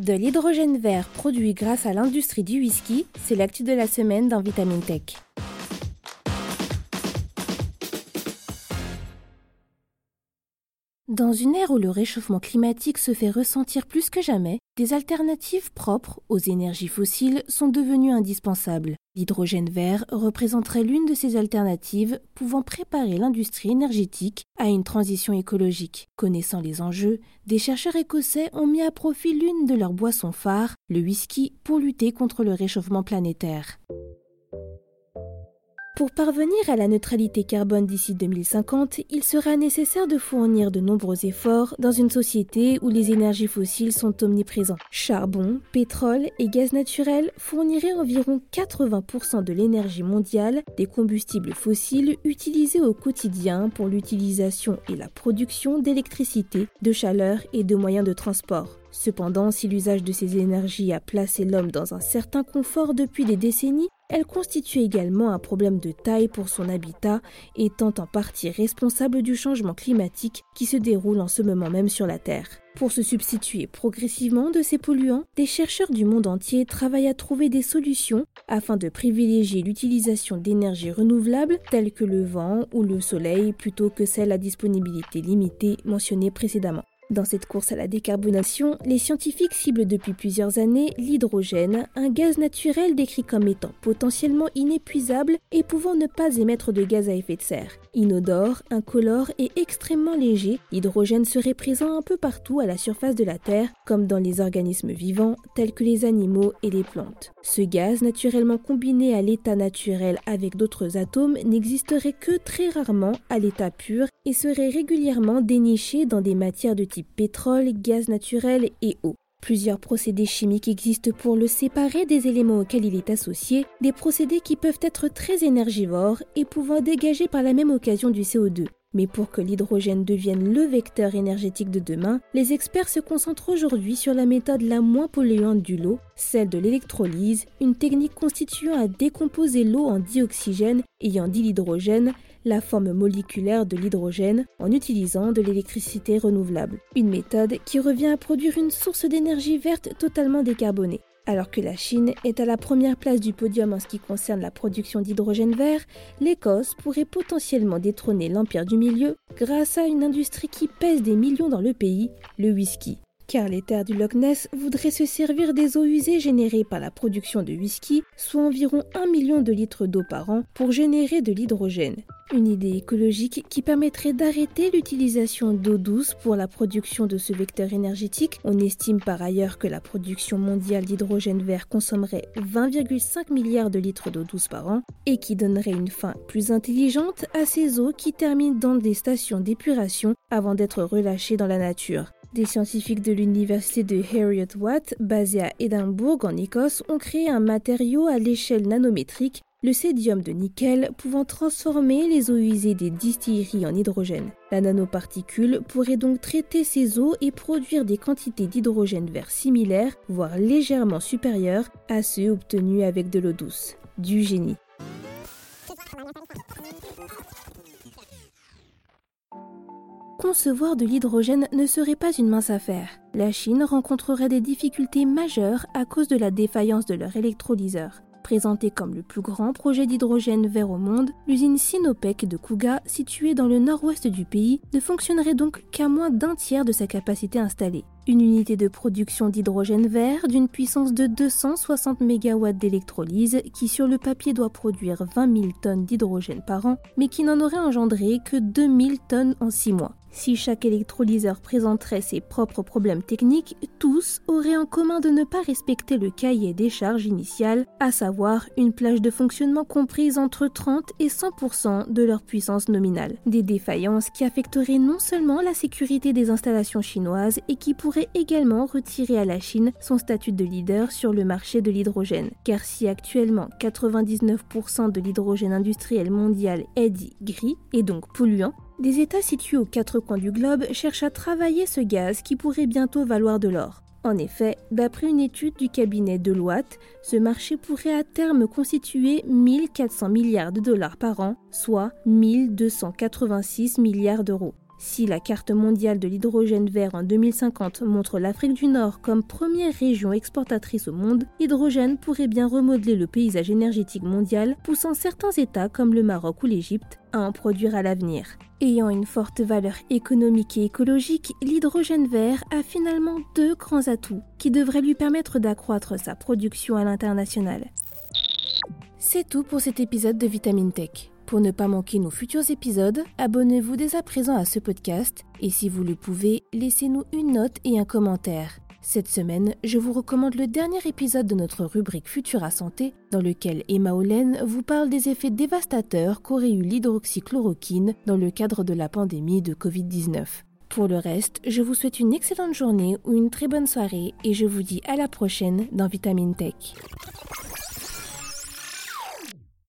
De l'hydrogène vert produit grâce à l'industrie du whisky, c'est l'actu de la semaine dans Vitamine Tech. Dans une ère où le réchauffement climatique se fait ressentir plus que jamais, des alternatives propres aux énergies fossiles sont devenues indispensables. L'hydrogène vert représenterait l'une de ces alternatives pouvant préparer l'industrie énergétique à une transition écologique. Connaissant les enjeux, des chercheurs écossais ont mis à profit l'une de leurs boissons phares, le whisky, pour lutter contre le réchauffement planétaire. Pour parvenir à la neutralité carbone d'ici 2050, il sera nécessaire de fournir de nombreux efforts dans une société où les énergies fossiles sont omniprésents. Charbon, pétrole et gaz naturel fourniraient environ 80% de l'énergie mondiale des combustibles fossiles utilisés au quotidien pour l'utilisation et la production d'électricité, de chaleur et de moyens de transport. Cependant, si l'usage de ces énergies a placé l'homme dans un certain confort depuis des décennies, elle constitue également un problème de taille pour son habitat, étant en partie responsable du changement climatique qui se déroule en ce moment même sur la Terre. Pour se substituer progressivement de ces polluants, des chercheurs du monde entier travaillent à trouver des solutions afin de privilégier l'utilisation d'énergies renouvelables telles que le vent ou le soleil plutôt que celles à disponibilité limitée mentionnées précédemment. Dans cette course à la décarbonation, les scientifiques ciblent depuis plusieurs années l'hydrogène, un gaz naturel décrit comme étant potentiellement inépuisable et pouvant ne pas émettre de gaz à effet de serre. Inodore, incolore et extrêmement léger, l'hydrogène serait présent un peu partout à la surface de la Terre, comme dans les organismes vivants tels que les animaux et les plantes. Ce gaz, naturellement combiné à l'état naturel avec d'autres atomes, n'existerait que très rarement à l'état pur et serait régulièrement déniché dans des matières de type pétrole, gaz naturel et eau. Plusieurs procédés chimiques existent pour le séparer des éléments auxquels il est associé, des procédés qui peuvent être très énergivores et pouvant dégager par la même occasion du CO2. Mais pour que l'hydrogène devienne le vecteur énergétique de demain, les experts se concentrent aujourd'hui sur la méthode la moins polluante du lot, celle de l'électrolyse, une technique constituant à décomposer l'eau en dioxygène ayant dit l'hydrogène, la forme moléculaire de l'hydrogène, en utilisant de l'électricité renouvelable. Une méthode qui revient à produire une source d'énergie verte totalement décarbonée. Alors que la Chine est à la première place du podium en ce qui concerne la production d'hydrogène vert, l'Écosse pourrait potentiellement détrôner l'empire du milieu grâce à une industrie qui pèse des millions dans le pays, le whisky car les terres du Loch Ness voudraient se servir des eaux usées générées par la production de whisky, soit environ 1 million de litres d'eau par an, pour générer de l'hydrogène. Une idée écologique qui permettrait d'arrêter l'utilisation d'eau douce pour la production de ce vecteur énergétique. On estime par ailleurs que la production mondiale d'hydrogène vert consommerait 20,5 milliards de litres d'eau douce par an et qui donnerait une fin plus intelligente à ces eaux qui terminent dans des stations d'épuration avant d'être relâchées dans la nature. Des scientifiques de l'université de Harriet Watt, basée à Édimbourg en Écosse, ont créé un matériau à l'échelle nanométrique, le sédium de nickel, pouvant transformer les eaux usées des distilleries en hydrogène. La nanoparticule pourrait donc traiter ces eaux et produire des quantités d'hydrogène vert similaires, voire légèrement supérieures à ceux obtenus avec de l'eau douce. Du génie. Concevoir de l'hydrogène ne serait pas une mince affaire. La Chine rencontrerait des difficultés majeures à cause de la défaillance de leur électrolyseur. Présentée comme le plus grand projet d'hydrogène vert au monde, l'usine Sinopec de Kuga, située dans le nord-ouest du pays, ne fonctionnerait donc qu'à moins d'un tiers de sa capacité installée. Une unité de production d'hydrogène vert d'une puissance de 260 MW d'électrolyse qui sur le papier doit produire 20 000 tonnes d'hydrogène par an, mais qui n'en aurait engendré que 2000 tonnes en 6 mois. Si chaque électrolyseur présenterait ses propres problèmes techniques, tous auraient en commun de ne pas respecter le cahier des charges initial, à savoir une plage de fonctionnement comprise entre 30 et 100% de leur puissance nominale. Des défaillances qui affecteraient non seulement la sécurité des installations chinoises et qui pourraient également retirer à la Chine son statut de leader sur le marché de l'hydrogène. Car si actuellement 99% de l'hydrogène industriel mondial est dit gris et donc polluant, des États situés aux quatre coins du globe cherchent à travailler ce gaz qui pourrait bientôt valoir de l'or. En effet, d'après une étude du cabinet Deloitte, ce marché pourrait à terme constituer 1400 milliards de dollars par an, soit 1286 milliards d'euros. Si la carte mondiale de l'hydrogène vert en 2050 montre l'Afrique du Nord comme première région exportatrice au monde, l'hydrogène pourrait bien remodeler le paysage énergétique mondial, poussant certains États comme le Maroc ou l'Égypte à en produire à l'avenir. Ayant une forte valeur économique et écologique, l'hydrogène vert a finalement deux grands atouts qui devraient lui permettre d'accroître sa production à l'international. C'est tout pour cet épisode de Vitamine Tech. Pour ne pas manquer nos futurs épisodes, abonnez-vous dès à présent à ce podcast et si vous le pouvez, laissez-nous une note et un commentaire. Cette semaine, je vous recommande le dernier épisode de notre rubrique Futura Santé, dans lequel Emma Olen vous parle des effets dévastateurs qu'aurait eu l'hydroxychloroquine dans le cadre de la pandémie de Covid-19. Pour le reste, je vous souhaite une excellente journée ou une très bonne soirée et je vous dis à la prochaine dans Vitamine Tech.